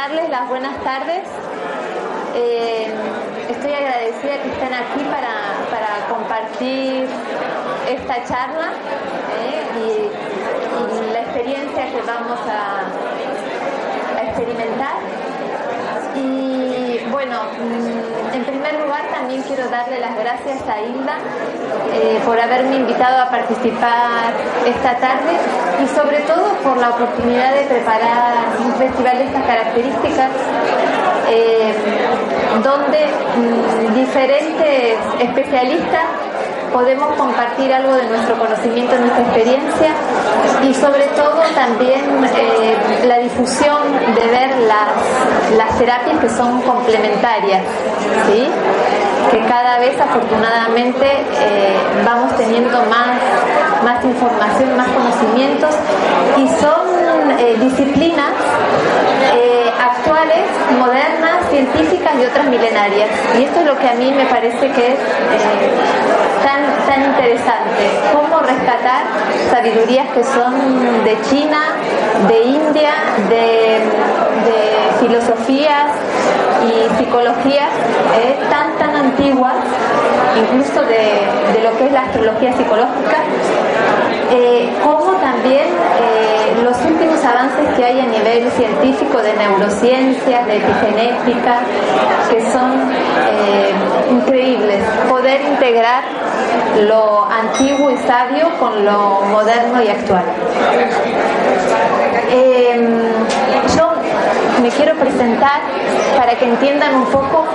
darles las buenas tardes. Eh, estoy agradecida que estén aquí para, para compartir esta charla eh, y, la experiencia que vamos a, a experimentar. Y bueno, mm, en primer lugar también quiero darle las gracias a Hilda eh, por haberme invitado a participar esta tarde y sobre todo por la oportunidad de preparar un festival de estas características eh, donde mm, diferentes especialistas podemos compartir algo de nuestro conocimiento, nuestra experiencia y sobre todo también eh, la difusión de ver las, las terapias que son complementarias, ¿sí? que cada vez afortunadamente eh, vamos teniendo más, más información, más conocimientos y son eh, disciplinas actuales, modernas, científicas y otras milenarias. Y esto es lo que a mí me parece que es tan, sabidurías que son de China, de India, de, filosofías y psicologías eh, tan tan antiguas, incluso de, lo que es la astrología psicológica, eh, como también eh, los avances que hay a nivel científico de neurociencias, de epigenética, que son increíbles. Poder integrar lo antiguo y sabio con lo moderno y actual. yo quiero presentar para que entiendan un poco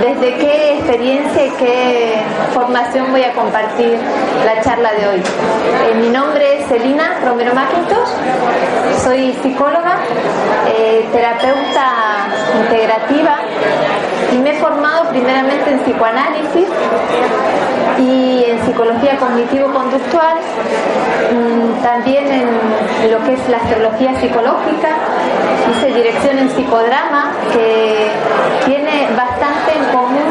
desde qué experiencia y qué formación voy a compartir la charla de hoy. Eh, mi nombre es Celina Romero Macintosh, soy psicóloga, eh, terapeuta integrativa y me he formado primeramente en psicoanálisis y en psicología cognitivo-conductual, mm, también en lo que es la astrología psicológica, hice dirección en psicodrama que tiene bastante en común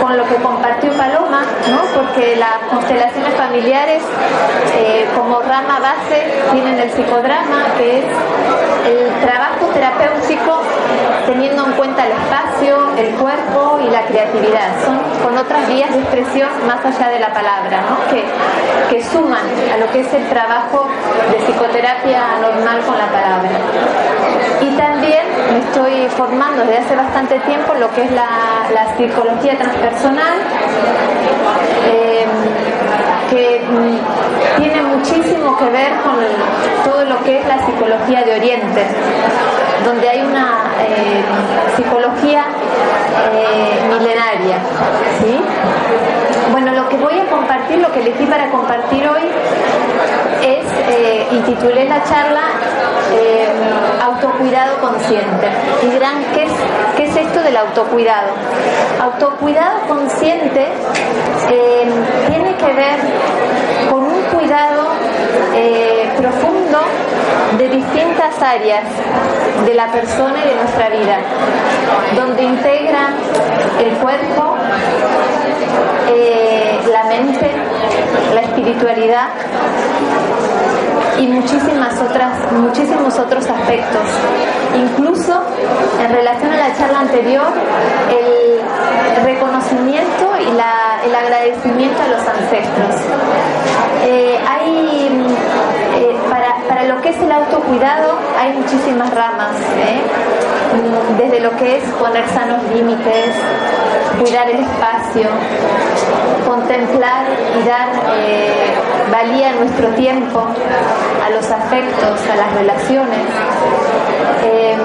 con lo que compartió Paloma, ¿no? porque las constelaciones familiares eh, como rama base tienen el psicodrama, que es el trabajo terapéutico teniendo en cuenta el espacio, el cuerpo y la creatividad. Son con otras vías de expresión más allá de la palabra, que, que suman a lo que es el trabajo de psicoterapia normal con la palabra. Y también me estoy formando desde hace bastante tiempo lo que es la, la psicología transpersonal, eh, que mm, tiene muchísimo que ver con todo lo que es la psicología de Oriente, donde hay una eh, psicología eh, milenaria. ¿sí? Bueno, lo que voy a compartir, lo que elegí para compartir hoy es, eh, y titulé la charla, eh, autocuidado consciente. Y dirán, ¿qué es, ¿qué es esto del autocuidado? Autocuidado consciente eh, tiene que ver con un cuidado eh, profundo de distintas áreas de la persona y de nuestra vida, donde integra el cuerpo, la mente, la espiritualidad y muchísimas otras, muchísimos otros aspectos. Incluso en relación a la charla anterior, el reconocimiento y el agradecimiento a los ancestros. Eh, hay eh, para, para, lo que es el autocuidado hay muchísimas ramas, ¿eh? desde lo que es poner sanos límites, cuidar el espacio, contemplar y dar eh, valía a nuestro tiempo, a los afectos, a las relaciones, eh,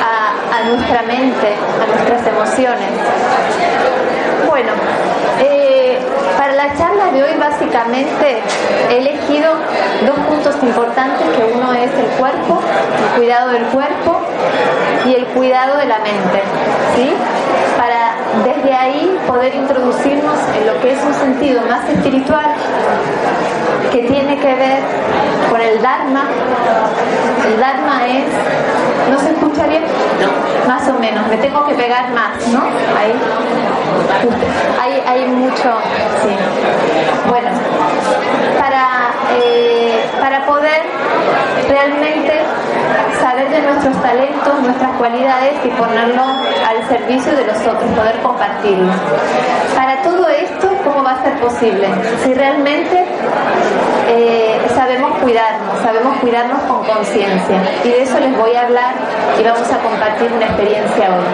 a, nuestra mente, a nuestras emociones. Bueno, eh, para la charla de hoy básicamente he elegido dos puntos importantes, que uno es el cuerpo, el cuidado del cuerpo y el cuidado de la mente, ¿sí? Desde ahí poder introducirnos en lo que es un sentido más espiritual que tiene que ver con el Dharma. El Dharma es, ¿no se escucha bien? Más o menos, me tengo que pegar más, ¿no? Ahí. Hay, hay mucho, sí. Bueno, para, eh, para poder realmente saber de nuestros talentos, nuestras cualidades y ponerlo al servicio de los otros, poder compartirlo. Para todo esto, ¿cómo va a ser posible? Si realmente eh, sabemos cuidarnos, sabemos cuidarnos con conciencia. Y de eso les voy a hablar y vamos a compartir una experiencia hoy.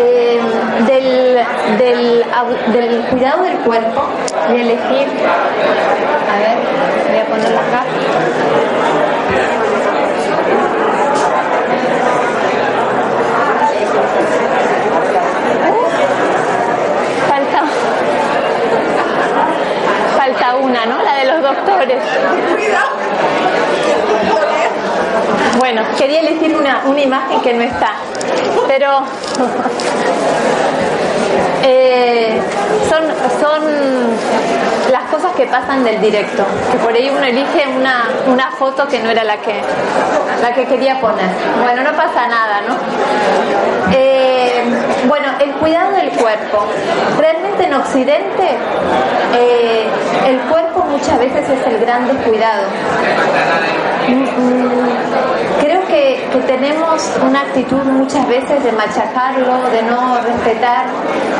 Eh, del, del, del, cuidado del cuerpo, de elegir, a ver, voy a ponerlo acá. Falta, falta una, ¿no? La de los doctores. Bueno, quería elegir una, una imagen que no está, pero eh, son, son las cosas que pasan del directo, que por ahí uno elige una, una foto que no era la que, la que quería poner. Bueno, no pasa nada, ¿no? Eh, el cuidado del cuerpo. Realmente en Occidente eh, el cuerpo muchas veces es el gran descuidado. Creo que, que tenemos una actitud muchas veces de machacarlo, de no respetar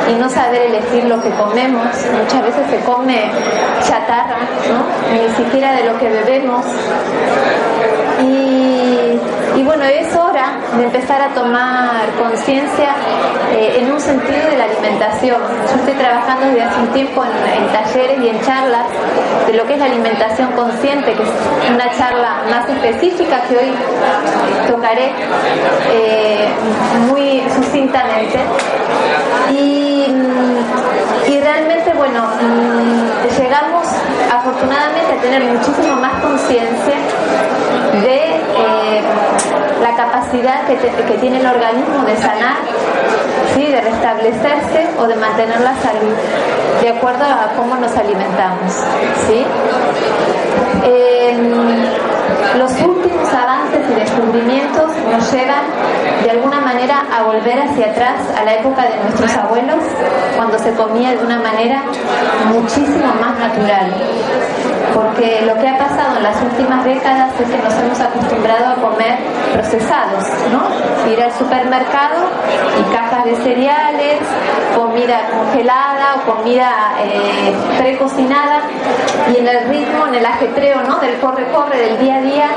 y no saber elegir lo que comemos. Muchas veces se come chatarra, ¿no? ni siquiera de lo que bebemos. Y bueno, es hora de empezar a tomar conciencia eh, en un sentido de la alimentación. Yo estoy trabajando desde hace un tiempo en, talleres y en charlas de lo que es la alimentación consciente, que es una charla más específica que hoy tocaré eh, muy sucintamente. Y, y realmente, bueno, llegamos afortunadamente tener muchísimo más conciencia de eh, la capacidad que, tiene el organismo de sanar, ¿sí? de restablecerse o de mantener la salud, de acuerdo a cómo nos alimentamos. ¿sí? Eh, los últimos avances y descubrimientos nos llevan de alguna manera a volver hacia atrás a la época de nuestros abuelos, cuando se comía de una manera muchísimo más natural. Porque lo que ha pasado en las últimas décadas es que nos hemos acostumbrado a comer procesados, ¿no? Ir al supermercado y cajas de cereales, comida congelada o comida eh, precocinada y en el ritmo, en el ajetreo, ¿no? Del corre-corre del día a día,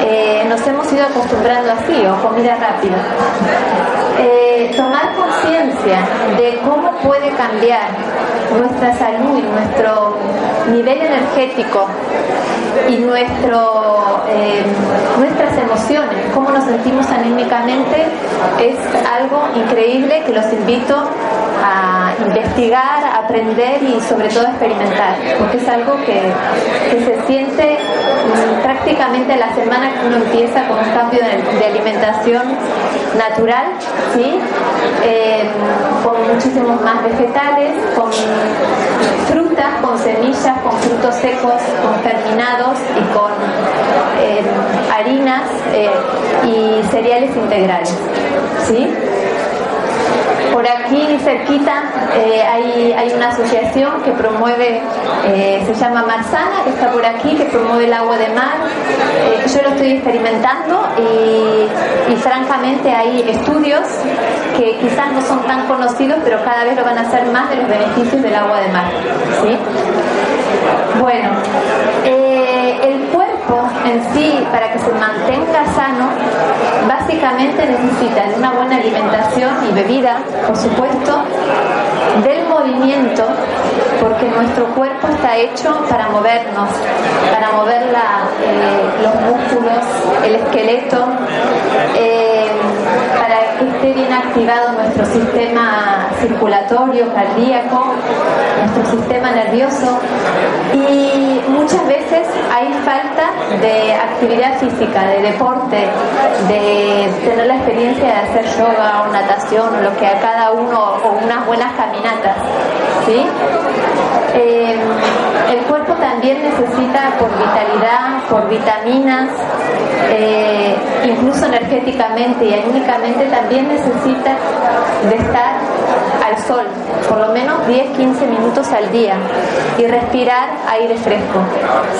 eh, nos hemos ido acostumbrando así, o comida rápida. Eh, tomar conciencia de cómo puede cambiar nuestra salud, nuestro nivel energético y nuestro, eh, nuestras emociones, cómo nos sentimos anímicamente, es algo increíble que los invito a investigar, aprender y sobre todo experimentar, porque es algo que, se siente prácticamente la semana que uno empieza con un cambio de, alimentación natural, ¿sí? Eh, con muchísimos más vegetales, con frutas, con semillas, con frutos secos, con germinados y con eh, harinas eh, y cereales integrales. ¿sí? Por aquí cerquita eh, hay, hay, una asociación que promueve, eh, se llama Marzana, que está por aquí, que promueve el agua de mar. Eh, yo lo estoy experimentando y, francamente hay estudios que quizás no son tan conocidos, pero cada vez lo van a hacer más de los beneficios del agua de mar. ¿sí? Bueno, el en sí, para que se mantenga sano, básicamente necesita de una buena alimentación y bebida, por supuesto, del movimiento, porque nuestro cuerpo está hecho para movernos, para mover eh, los músculos, el esqueleto, eh, para que esté bien activado nuestro sistema circulatorio, cardíaco, nuestro sistema nervioso y muchas veces hay falta de actividad física, de deporte, de tener la experiencia de hacer yoga o natación lo que a cada uno o unas buenas caminatas. ¿Sí? Eh, el cuerpo también necesita por vitalidad, por vitaminas, eh, incluso energéticamente y anímicamente también necesita de estar al sol, por lo menos 10-15 minutos al día y respirar aire fresco.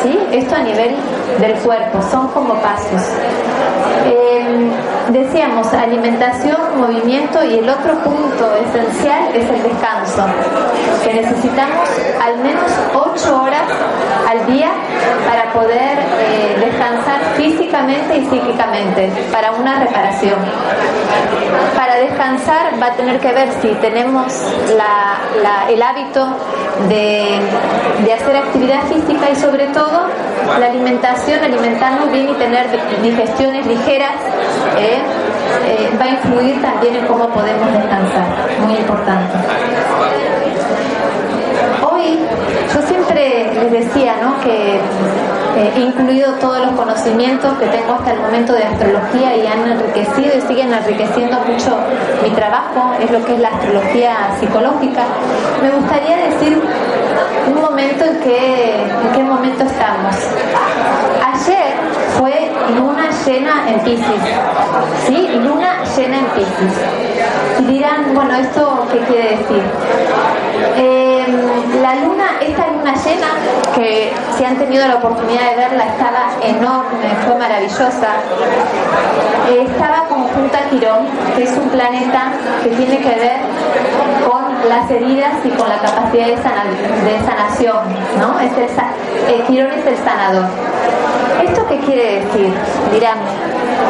¿sí? Esto a nivel del cuerpo, son como pasos. Eh, decíamos alimentación, movimiento y el otro punto esencial es el descanso, que necesitamos al menos 8 horas al día para poder eh, descansar físicamente y psíquicamente, para una reparación. Para descansar va a tener que ver si tenemos el hábito de, hacer actividad física y sobre todo la alimentación, alimentarnos bien y tener digestiones ligeras. ¿eh? Eh, va a influir también en cómo podemos descansar, muy importante. Hoy yo siempre les decía ¿no? que eh, he incluido todos los conocimientos que tengo hasta el momento de astrología y han enriquecido y siguen enriqueciendo mucho mi trabajo, es lo que es la astrología psicológica. Me gustaría decir un momento en que, en qué momento estamos. Ayer fue luna llena en Pisces, ¿sí? Luna llena en Pisces. Y dirán, bueno, ¿esto qué quiere decir? Em, la luna, esta luna llena, que si han tenido la oportunidad de verla, estaba enorme, fue maravillosa, estaba conjunta a Quirón, que es un planeta que tiene que ver con las heridas y con la capacidad de, sanación, ¿no? Es el, Quirón es el sanador. ¿Esto qué quiere decir? Dirán,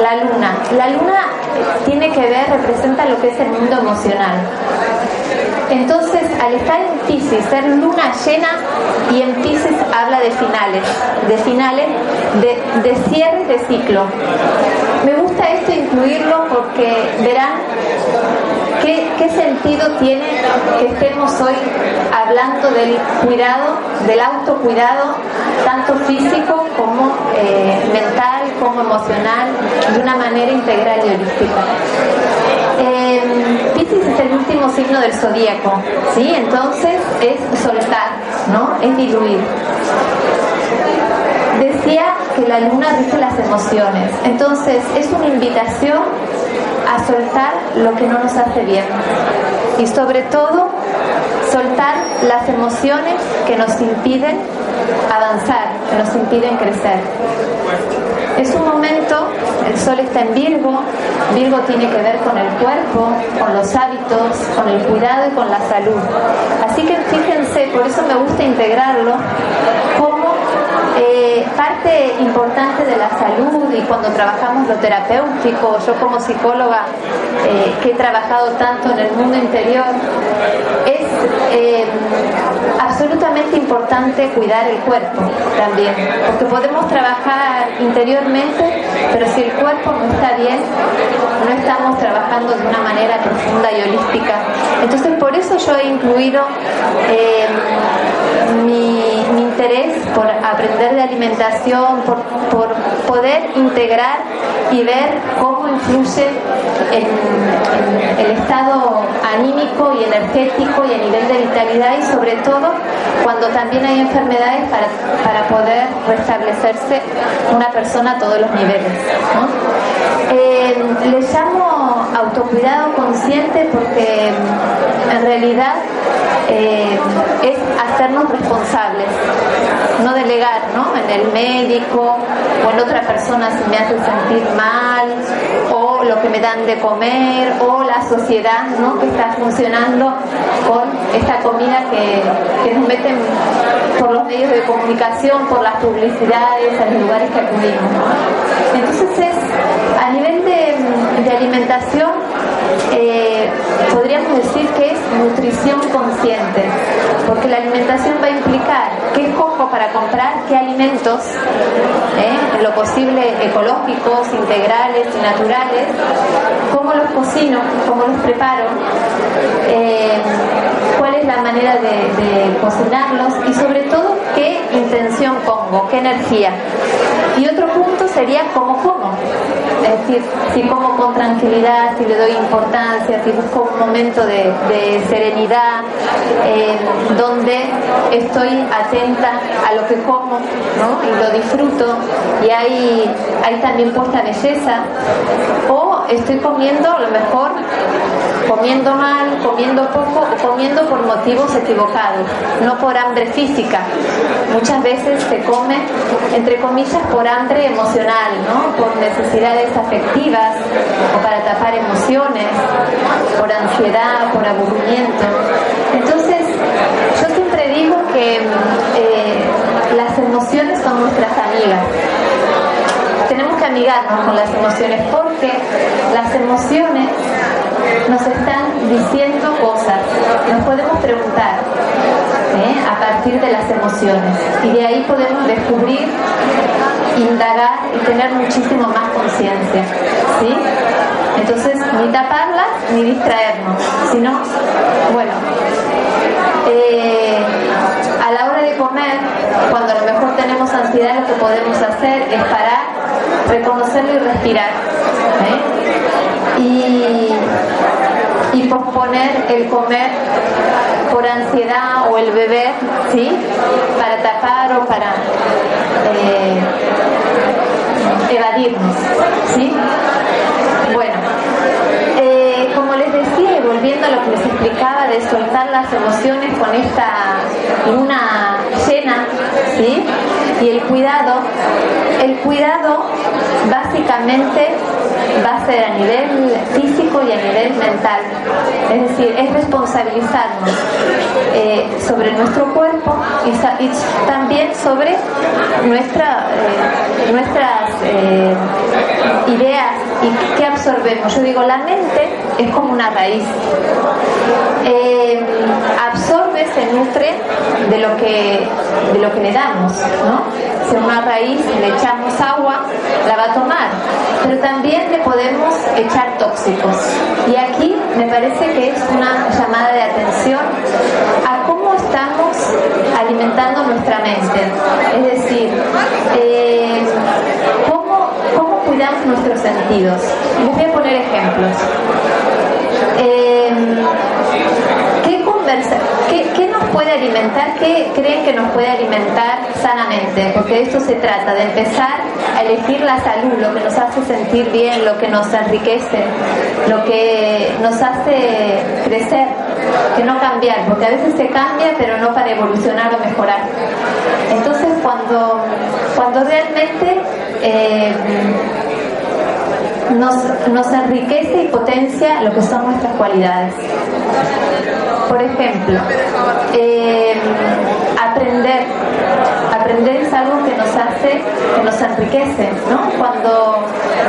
la luna. La luna tiene que ver, representa lo que es el mundo emocional. Entonces, al estar en Pisces, ser luna llena y en Pisces habla de finales, de finales, de, de cierre de ciclo. Me gusta esto incluirlo porque verán ¿Qué, sentido tiene que estemos hoy hablando del cuidado, del autocuidado, tanto físico como eh, mental, como emocional, de una manera integral y holística? Eh, Pisces es el último signo del zodíaco, ¿sí? Entonces es soltar, ¿no? Es diluir decía que la luna dice las emociones. Entonces es una invitación a soltar lo que no nos hace bien y sobre todo soltar las emociones que nos impiden avanzar, que nos impiden crecer. Es un momento, el sol está en Virgo, Virgo tiene que ver con el cuerpo, con los hábitos, con el cuidado y con la salud. Así que fíjense, por eso me gusta integrarlo, eh, parte importante de la salud y cuando trabajamos lo terapéutico, yo como psicóloga eh, que he trabajado tanto en el mundo interior, es eh, absolutamente importante cuidar el cuerpo también, porque podemos trabajar interiormente, pero si el cuerpo no está bien, no estamos trabajando de una manera profunda y holística. Entonces por eso yo he incluido mi interés por aprender de alimentación, por, poder integrar y ver cómo influye en, el estado anímico y energético y a nivel de vitalidad y sobre todo cuando también hay enfermedades para, poder restablecerse una persona a todos los niveles. Eh, le llamo autocuidado consciente porque en realidad eh, es hacernos responsables, no delegar ¿no? en el médico o en otra persona si me hace sentir mal o lo que me dan de comer o la sociedad ¿no? que está funcionando con esta comida que, nos meten por los medios de comunicación, por las publicidades, a los lugares que acudimos. Entonces es a nivel de, de alimentación eh, podríamos decir que es nutrición consciente, porque la alimentación va a implicar qué escojo para comprar, qué alimentos, eh, en lo posible ecológicos, integrales y naturales, cómo los cocino, cómo los preparo, eh, cuál es la manera de, de cocinarlos y sobre todo qué intención pongo, qué energía. Y otro punto sería cómo como. Es decir, si como con tranquilidad, si le doy importancia, si busco un momento de, serenidad, eh, donde estoy atenta a lo que como ¿no? y lo disfruto y hay, hay también puesta belleza, o estoy comiendo a lo mejor comiendo mal, comiendo poco comiendo por motivos equivocados, no por hambre física. Muchas veces se come, entre comillas, por hambre emocional, ¿no? por necesidades afectivas o para tapar emociones, por ansiedad, por aburrimiento. Entonces, yo siempre digo que eh, las emociones son nuestras amigas tenemos que amigarnos con las emociones porque las emociones nos están diciendo cosas, nos podemos preguntar ¿eh? a partir de las emociones y de ahí podemos descubrir, indagar y tener muchísimo más conciencia. ¿sí? Entonces, ni taparlas ni distraernos, sino, bueno, eh, a la hora de comer, cuando a lo mejor tenemos ansiedad, lo que podemos hacer es parar, reconocerlo y respirar. ¿eh? Y y posponer el comer por ansiedad o el beber, ¿sí? Para tapar o para eh, evadirnos, ¿sí? Bueno, eh, como les decía, y volviendo a lo que les explicaba de soltar las emociones con esta luna llena, ¿sí? Y el cuidado, el cuidado básicamente va a ser a nivel físico y a nivel mental. Es decir, es responsabilizarnos eh, sobre nuestro cuerpo y, también sobre nuestra, eh, nuestras eh, ideas y qué absorbemos. Yo digo, la mente es como una raíz. absorbe, se nutre de lo que, de lo que le damos. ¿no? Si una raíz le echamos agua, la va a tomar. Pero también le podemos echar tóxicos. Y aquí me parece que es una llamada de atención a cómo estamos alimentando nuestra mente. Es decir, eh, cómo, cómo cuidamos nuestros sentidos. Les voy a poner ejemplos. Eh, ¿Qué, nos puede alimentar? ¿Qué creen que nos puede alimentar sanamente? Porque de esto se trata, de empezar a elegir la salud, lo que nos hace sentir bien, lo que nos enriquece, lo que nos hace crecer, que no cambiar, porque a veces se cambia, pero no para evolucionar o mejorar. Entonces, cuando, cuando realmente eh, nos, nos enriquece y potencia lo que son nuestras cualidades. Por ejemplo, eh, aprender. Aprender es algo que nos hace, que nos enriquece, ¿no? Cuando,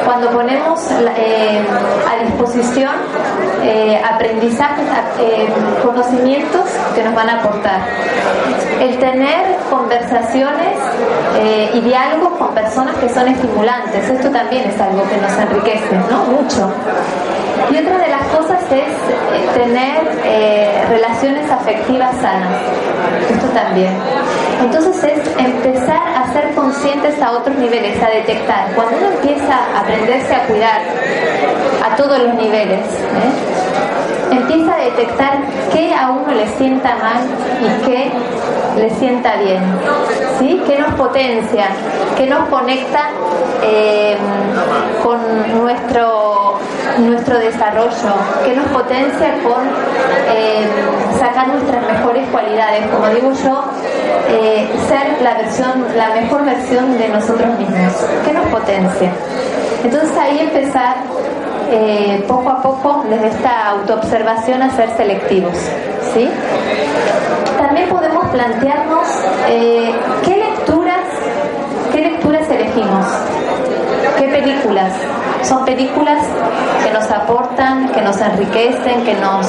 cuando ponemos eh, a disposición eh, aprendizajes, conocimientos que nos van a aportar. El tener conversaciones y diálogos con personas que son estimulantes, esto también es algo que nos enriquece, ¿no? Mucho. Y otra de las cosas es eh, tener eh, relaciones afectivas sanas. Esto también. Entonces es empezar a ser conscientes a otros niveles, a detectar. Cuando uno empieza a aprenderse a cuidar a todos los niveles, ¿eh? empieza a detectar qué a uno le sienta mal y qué le sienta bien, ¿sí? qué nos potencia, qué nos conecta con nuestro, nuestro desarrollo, qué nos potencia con eh, sacar nuestras mejores cualidades, como digo yo, eh, ser la versión, la mejor versión de nosotros mismos, qué nos potencia. Entonces ahí empezar poco a poco desde esta autoobservación a ser selectivos. ¿sí? También podemos plantearnos qué lecturas, qué lecturas elegimos. ¿Qué películas? Son películas que nos aportan, que nos enriquecen, que nos,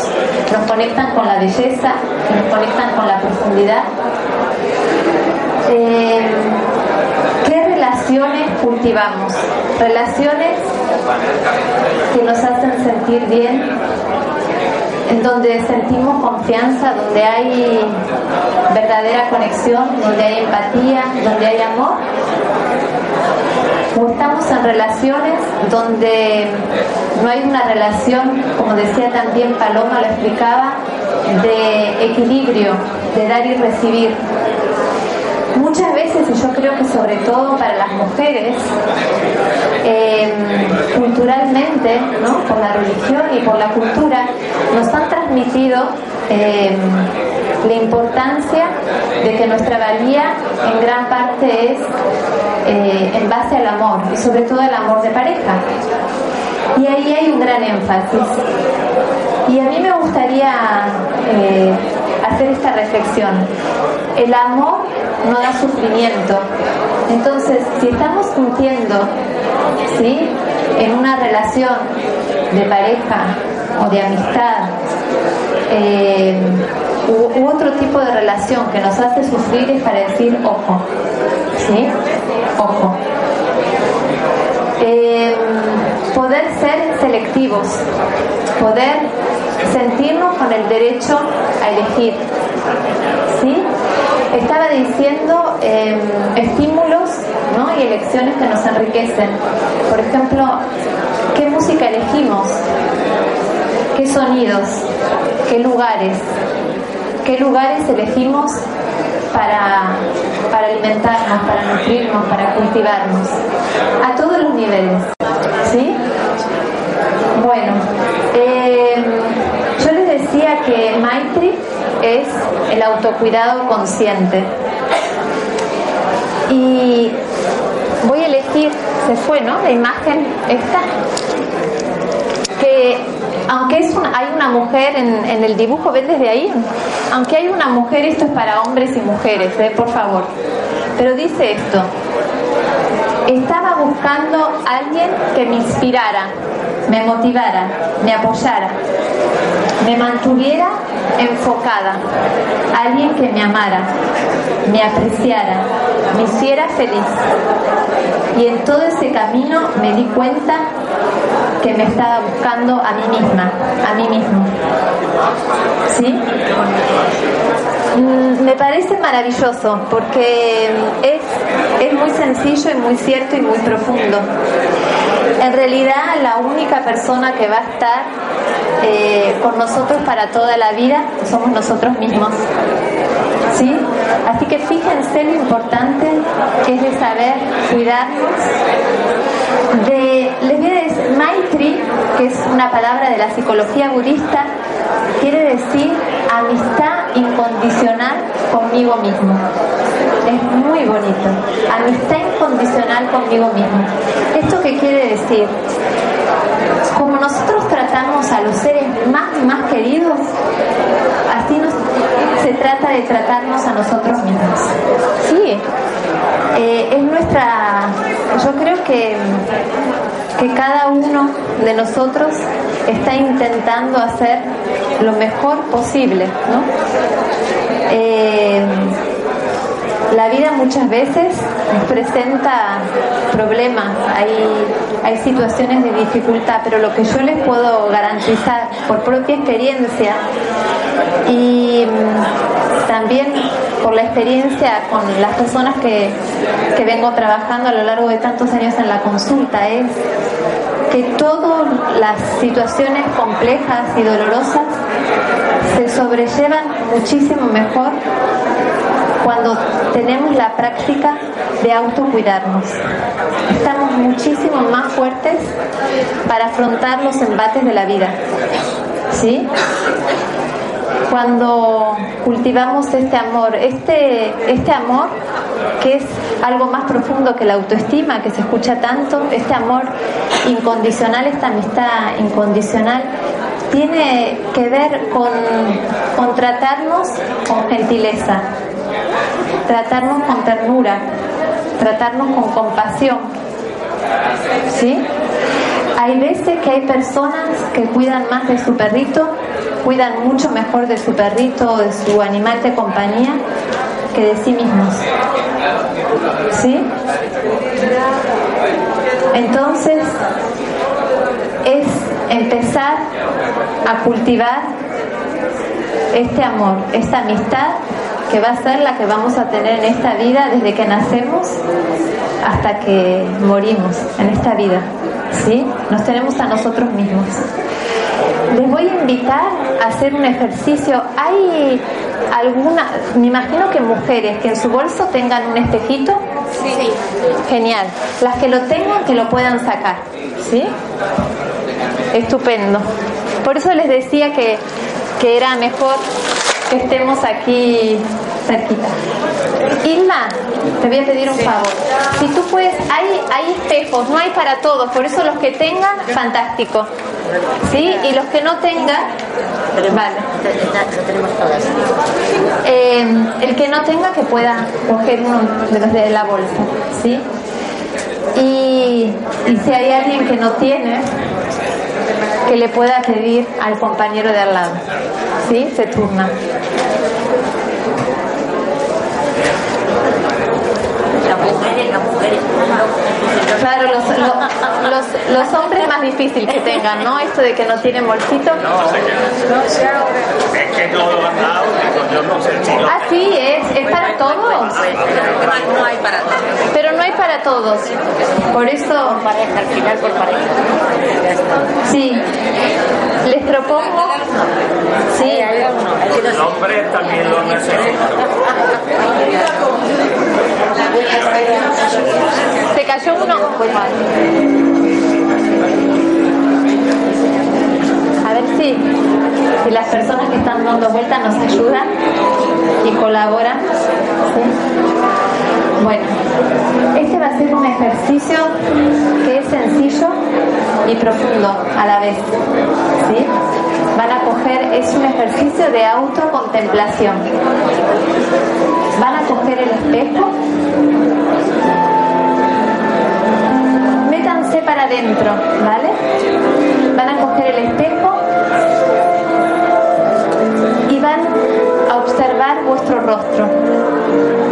nos conectan con la belleza, que nos conectan con la profundidad. Eh, ¿Qué relaciones cultivamos? Relaciones que nos hacen sentir bien, en donde sentimos confianza, donde hay verdadera conexión, donde hay empatía, donde hay amor o estamos en relaciones donde no hay una relación, como decía también Paloma, lo explicaba, de equilibrio, de dar y recibir. Muchas veces, y yo creo que sobre todo para las mujeres, em, culturalmente, ¿no? por la religión y por la cultura, nos han transmitido em, la importancia de que nuestra valía en gran parte es eh, en base al amor y sobre todo el amor de pareja. Y ahí hay un gran énfasis. Y a mí me gustaría eh, hacer esta reflexión. El amor no da sufrimiento. Entonces, si estamos sintiendo, ¿sí? En una relación de pareja o de amistad, eh, u, otro tipo de relación que nos hace sufrir es para decir, ojo, ¿sí? Ojo. Eh, poder ser selectivos, poder sentirnos con el derecho a elegir, ¿sí? Estaba diciendo em, estímulos y elecciones que nos enriquecen. Por ejemplo, ¿qué música elegimos? ¿Qué sonidos? ¿Qué lugares? qué lugares elegimos para, para alimentarnos, para nutrirnos, para cultivarnos, a todos los niveles. ¿Sí? Bueno, em, yo les decía que Maitri es el autocuidado consciente. Y se fue, ¿no? La imagen esta, que aunque es hay una mujer en, el dibujo, ¿ven desde ahí? Aunque hay una mujer, esto es para hombres y mujeres, ¿eh? por favor. Pero dice esto, estaba buscando a alguien que me inspirara, me motivara, me apoyara, me mantuviera enfocada, alguien que me amara, me apreciara, me hiciera feliz. Y en todo ese camino me di cuenta que me estaba buscando a mí misma, a mí mismo. ¿Sí? Mm, me parece maravilloso porque es, es muy sencillo y muy cierto y muy profundo. En realidad la única persona que va a estar eh, con nosotros para toda la vida somos nosotros mismos. ¿Sí? Así que fíjense lo importante que es de saber cuidarnos, de, les voy a decir, Maitri, que es una palabra de la psicología budista, quiere decir amistad incondicional conmigo mismo. Es muy bonito. Amistad incondicional conmigo mismo. ¿Esto qué quiere decir? Como nosotros tratamos a los seres más más queridos, así nos, se trata de tratarnos a nosotros mismos. Sí, eh, es nuestra, yo creo que, que cada uno de nosotros está intentando hacer lo mejor posible, ¿no? Eh, la vida muchas veces presenta problemas, hay, hay situaciones de dificultad, pero lo que yo les puedo garantizar por propia experiencia y mm, también por la experiencia con las personas que, que vengo trabajando a lo largo de tantos años en la consulta es que todas las situaciones complejas y dolorosas se sobrellevan muchísimo mejor cuando tenemos la práctica de autocuidarnos. Estamos muchísimo más fuertes para afrontar los embates de la vida. ¿Sí? Cuando cultivamos este amor, este, este amor que es algo más profundo que la autoestima, que se escucha tanto, este amor incondicional, esta amistad incondicional, tiene que ver con, con tratarnos con gentileza, tratarnos con ternura, tratarnos con compasión. ¿Sí? Hay veces que hay personas que cuidan más de su perrito, cuidan mucho mejor de su perrito o de su animal de compañía que de sí mismos. ¿Sí? Entonces, es empezar a cultivar este amor, esta amistad que va a ser la que vamos a tener en esta vida desde que nacemos hasta que morimos en esta vida. ¿Sí? Nos tenemos a nosotros mismos. Les voy a invitar a hacer un ejercicio. Hay alguna, me imagino que mujeres que en su bolso tengan un espejito. Sí. Genial. Las que lo tengan, que lo puedan sacar. ¿Sí? Estupendo. Por eso les decía que, que era mejor que estemos aquí cerquita. Isma, te voy a pedir un favor. Si tú puedes, hay, hay espejos, no hay para todos, por eso los que tengan, fantástico. ¿Sí? Y los que no tengan, vale. Eh, el que no tenga, que pueda coger uno de los de la bolsa. ¿Sí? Y, y si hay alguien que no tiene, que le pueda pedir al compañero de al lado. ¿Sí? Se Claro, los, los, los, hombres más difícil que tengan, ¿no? Esto de que no tienen bolsito. No, es que no lo han dado, yo no sé Ah, sí, es, es para todos. No hay para todos. Pero no hay para todos. Por eso. Pareja, al final por pareja. Sí. Les propongo. Sí. El hombre también lo necesita. ¿Se cayó uno? A ver si, las personas que están dando vueltas nos ayudan y colaboran. Bueno, este va a ser un ejercicio que es sencillo y profundo a la vez. ¿sí? Van a coger, es un ejercicio de autocontemplación. Van a coger el espejo. Métanse para adentro, ¿vale? Van a coger el espejo y van a observar vuestro rostro.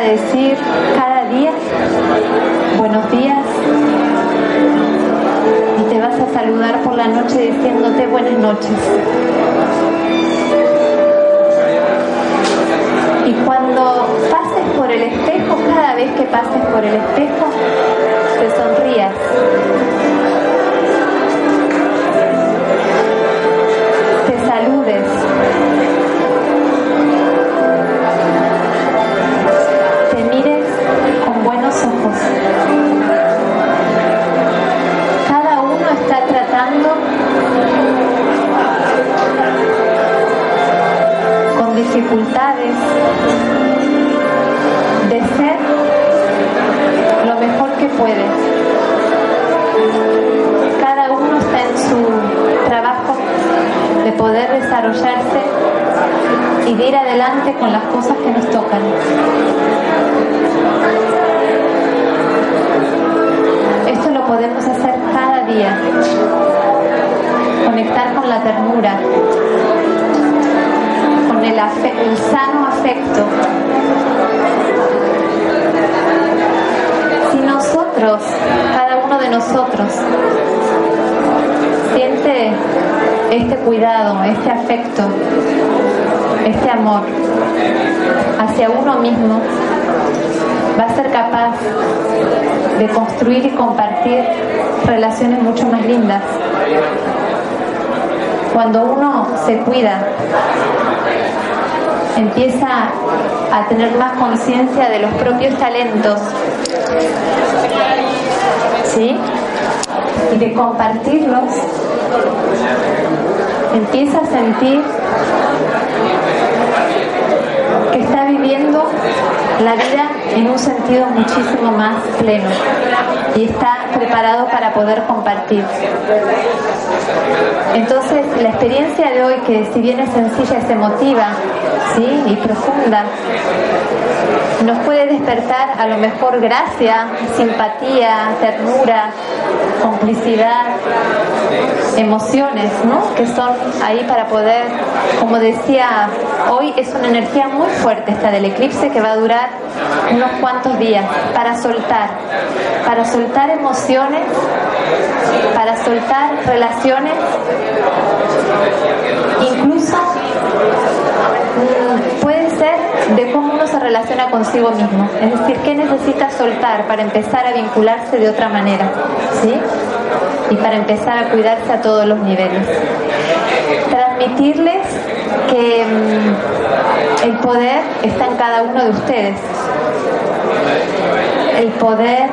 Decir cada día buenos días y te vas a saludar por la noche diciéndote buenas noches. Y cuando pases por el espejo, cada vez que pases por el espejo, te sonrías. Con las cosas que nos tocan. Esto lo podemos hacer cada día. Conectar con la ternura, con el, sano afecto. Si nosotros, cada uno de nosotros, siente este cuidado, este afecto, este amor hacia uno mismo, va a ser capaz de construir y compartir relaciones mucho más lindas. Cuando uno se cuida, empieza a tener más conciencia de los propios talentos, ¿sí? Y de compartirlos, empieza a sentir que está viviendo la vida en un sentido muchísimo más pleno y está preparado para poder compartir. Entonces, la experiencia de hoy, que si bien es sencilla, es emotiva ¿sí? y profunda, nos puede despertar a lo mejor gracia, simpatía, ternura, complicidad, emociones, ¿no? Que son ahí para poder, como decía, hoy es una energía muy fuerte esta del eclipse que va a durar unos cuantos días para soltar, para soltar emociones, para soltar relaciones, incluso puede ser de cómo uno se relaciona consigo mismo. Es decir, qué necesita soltar para empezar a vincularse de otra manera, ¿sí? Y para empezar a cuidarse a todos los niveles. Transmitirles que mm, el poder está en cada uno de ustedes. El poder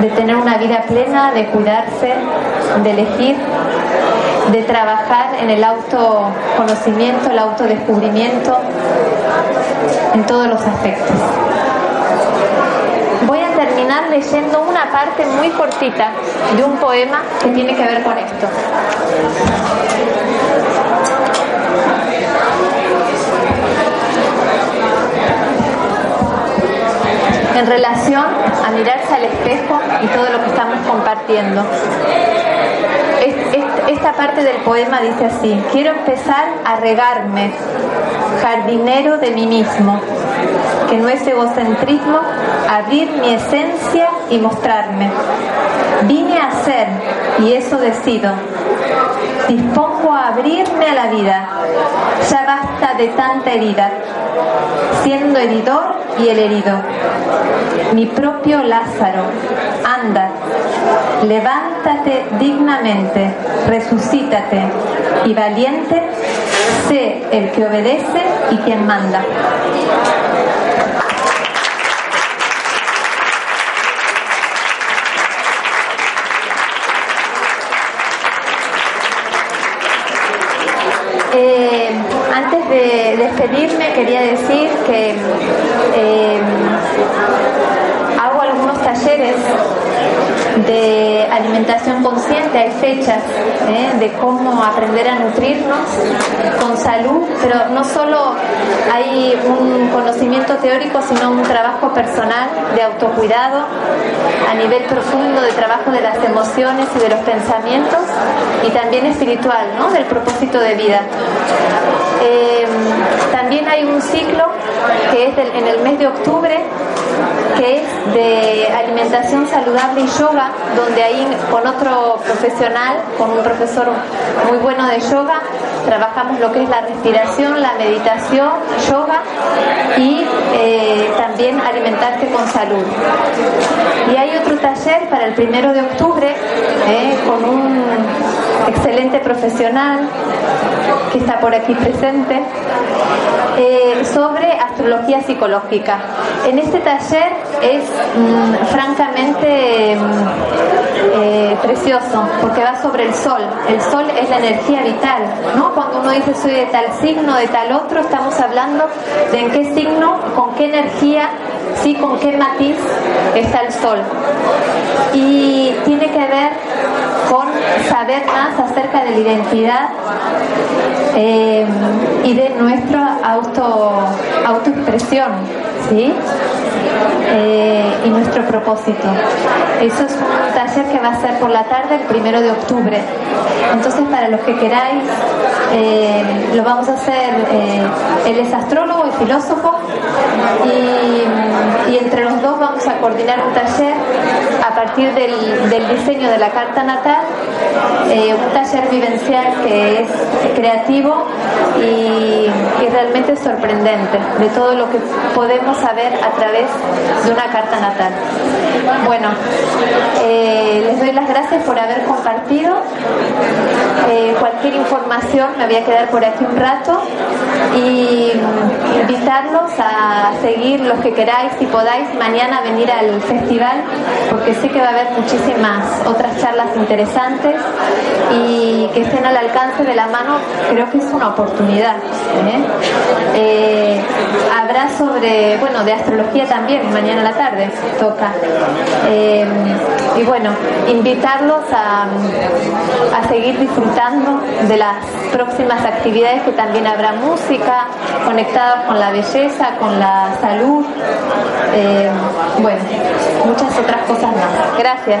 de tener una vida plena, de cuidarse, de elegir, de trabajar en el autoconocimiento, el autodescubrimiento, en todos los aspectos. Voy a terminar leyendo una parte muy cortita de un poema que tiene que ver con esto. En relación a mirarse al espejo y todo lo que estamos compartiendo. Es- es- Esta parte del poema dice así, quiero empezar a regarme, jardinero de mí mismo, que no es egocentrismo, abrir mi esencia y mostrarme. Vine a ser y eso decido. Dispongo a abrirme a la vida. Ya basta de tanta herida, siendo heridor y el herido. Mi propio Lázaro, anda, levántate dignamente, resucítate y valiente, sé el que obedece y quien manda. Eh, antes de despedirme quería decir que eh, hago algunos talleres de alimentación consciente, hay fechas ¿eh? de cómo aprender a nutrirnos con salud, pero no solo hay un conocimiento teórico, sino un trabajo personal de autocuidado a nivel profundo de trabajo de las emociones y de los pensamientos y también espiritual, ¿no? del propósito de vida. Eh, también hay un ciclo que es en el mes de octubre que es de alimentación saludable y yoga, donde ahí con otro profesional, con un profesor muy bueno de yoga, trabajamos lo que es la respiración, la meditación, yoga y eh, también alimentarte con salud. Y hay otro taller para el primero de octubre eh, con un excelente profesional que está por aquí presente, eh, sobre astrología psicológica. En este taller es mm, francamente mm, eh, precioso porque va sobre el sol. El sol es la energía vital, ¿no? Cuando uno dice soy de tal signo, de tal otro, estamos hablando de en qué signo, con qué energía, sí, con qué matiz está el sol. Y tiene que ver con saber más acerca de la identidad eh, y de nuestra auto, autoexpresión, ¿sí? Eh, y nuestro propósito. Eso es un taller que va a ser por la tarde el primero de octubre. Entonces, para los que queráis, eh, lo vamos a hacer. él es astrólogo y filósofo, y, y, entre los dos vamos a coordinar un taller a partir del, diseño de la carta natal, un taller vivencial que es creativo y, realmente sorprendente de todo lo que podemos saber a través de una carta natal. Bueno, eh, les doy las gracias por haber compartido. Eh, cualquier información me voy a quedar por aquí un rato y invitarlos a seguir los que queráis, si podáis, mañana venir al festival, porque sé que va a haber muchísimas otras charlas interesantes y que estén al alcance de la mano, creo que es una oportunidad. ¿eh? Eh, habrá sobre, bueno, de astrología también, mañana a la tarde toca. Eh, y bueno, invitarlos a, a seguir disfrutando de las próximas actividades que también habrá música conectada con la belleza, con la salud, bueno, muchas otras cosas más. Gracias.